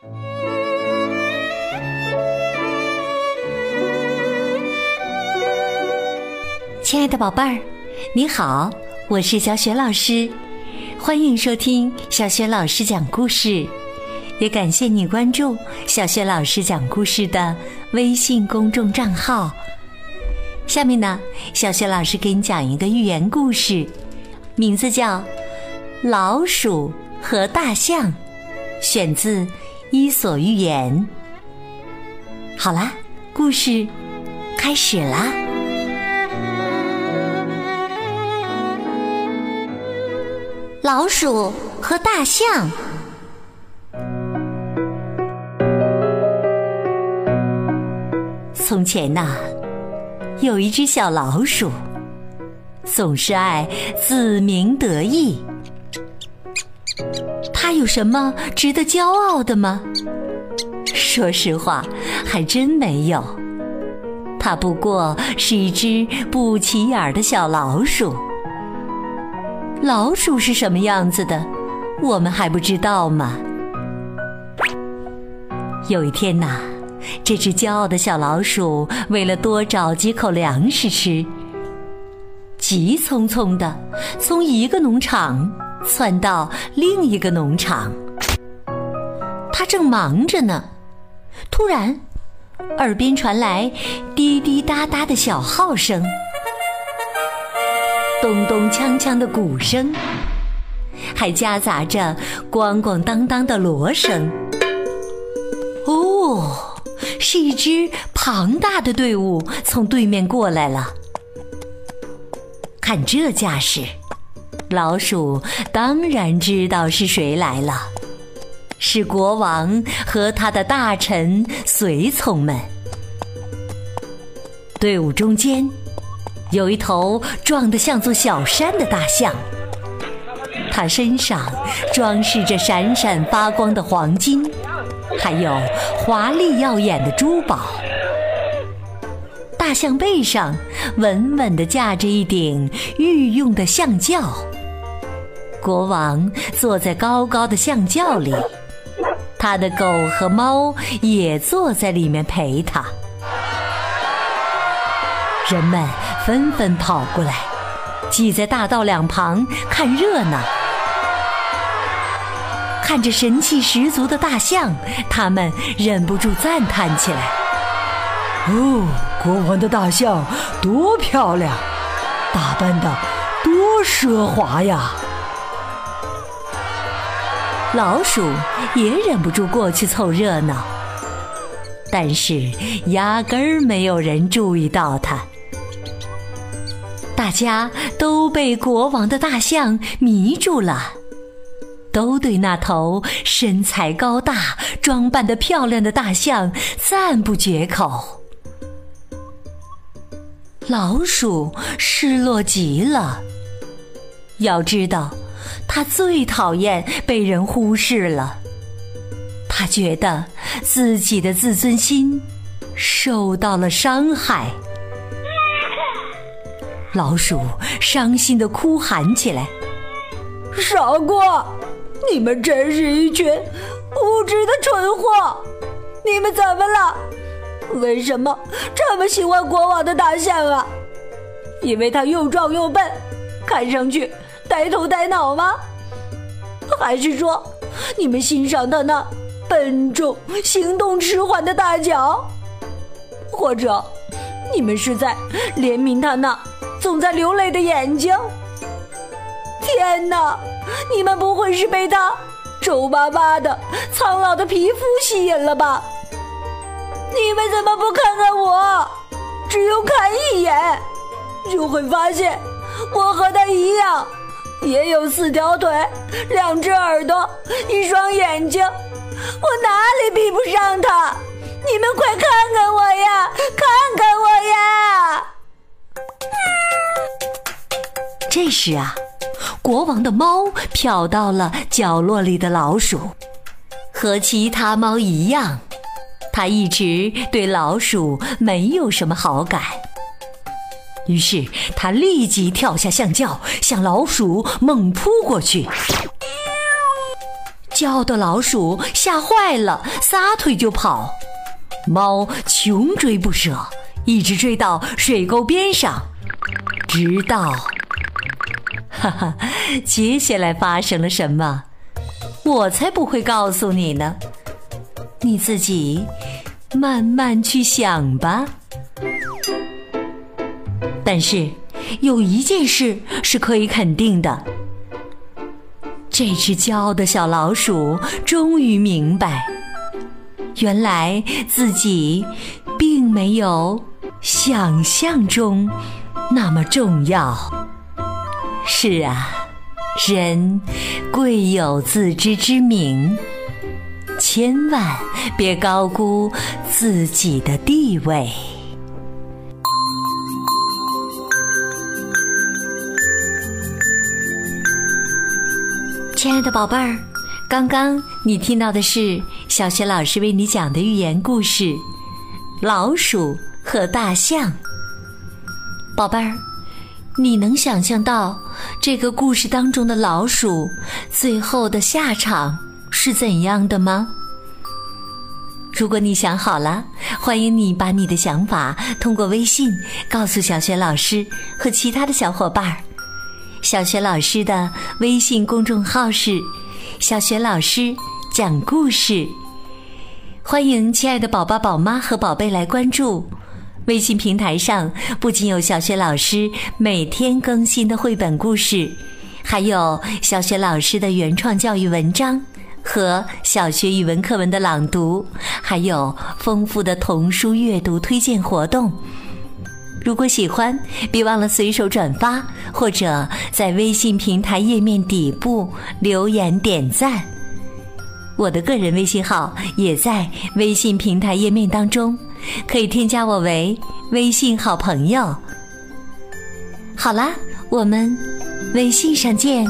亲爱的宝贝儿，你好，我是小雪老师，欢迎收听小雪老师讲故事，也感谢你关注小雪老师讲故事的微信公众账号。下面呢，小雪老师给你讲一个寓言故事，名字叫《老鼠和大象》，选自《伊索寓言》。好啦，故事开始啦。老鼠和大象。从前呐，有一只小老鼠，总是爱自鸣得意。它有什么值得骄傲的吗？说实话，还真没有。它不过是一只不起眼的小老鼠。老鼠是什么样子的，我们还不知道吗？有一天呐，这只骄傲的小老鼠为了多找几口粮食吃，急匆匆的从一个农场窜到另一个农场。它正忙着呢，突然，耳边传来滴滴答答的小号声。咚咚锵锵的鼓声，还夹杂着咣咣当当的锣声。哦，是一支庞大的队伍从对面过来了。看这架势，老鼠当然知道是谁来了，是国王和他的大臣随从们。队伍中间。有一头壮得像座小山的大象，它身上装饰着闪闪发光的黄金，还有华丽耀眼的珠宝。大象背上稳稳地架着一顶御用的象轿，国王坐在高高的象轿里，他的狗和猫也坐在里面陪他。人们。纷纷跑过来，挤在大道两旁看热闹。看着神气十足的大象，他们忍不住赞叹起来：“哦，国王的大象多漂亮，打扮的多奢华呀！”老鼠也忍不住过去凑热闹，但是压根儿没有人注意到它。大家都被国王的大象迷住了，都对那头身材高大、装扮的漂亮的大象赞不绝口。老鼠失落极了，要知道，他最讨厌被人忽视了。他觉得自己的自尊心受到了伤害。老鼠伤心的哭喊起来：“傻瓜，你们真是一群无知的蠢货！你们怎么了？为什么这么喜欢国王的大象啊？因为它又壮又笨，看上去呆头呆脑吗？还是说你们欣赏他那笨重、行动迟缓的大脚？或者你们是在怜悯他那……”总在流泪的眼睛。天哪，你们不会是被他皱巴巴的、苍老的皮肤吸引了吧？你们怎么不看看我？只用看一眼，就会发现我和他一样，也有四条腿、两只耳朵、一双眼睛。我哪里比不上他？你们快看看我呀！看看我呀！这时啊，国王的猫瞟到了角落里的老鼠，和其他猫一样，它一直对老鼠没有什么好感。于是，它立即跳下象轿，向老鼠猛扑过去。骄傲的老鼠吓坏了，撒腿就跑。猫穷追不舍，一直追到水沟边上，直到……哈哈，接下来发生了什么？我才不会告诉你呢，你自己慢慢去想吧。但是有一件事是可以肯定的。这只骄傲的小老鼠终于明白，原来自己并没有想象中那么重要。是啊，人贵有自知之明，千万别高估自己的地位。亲爱的宝贝儿，刚刚你听到的是小学老师为你讲的寓言故事《老鼠和大象》。宝贝儿，你能想象到这个故事当中的老鼠最后的下场是怎样的吗？如果你想好了，欢迎你把你的想法通过微信告诉小学老师和其他的小伙伴儿。小学老师的微信公众号是“小学老师讲故事”，欢迎亲爱的宝宝、宝妈和宝贝来关注。微信平台上不仅有小学老师每天更新的绘本故事，还有小学老师的原创教育文章和小学语文课文的朗读，还有丰富的童书阅读推荐活动。如果喜欢，别忘了随手转发，或者在微信平台页面底部留言点赞。我的个人微信号也在微信平台页面当中，可以添加我为微信好朋友。好啦，我们微信上见。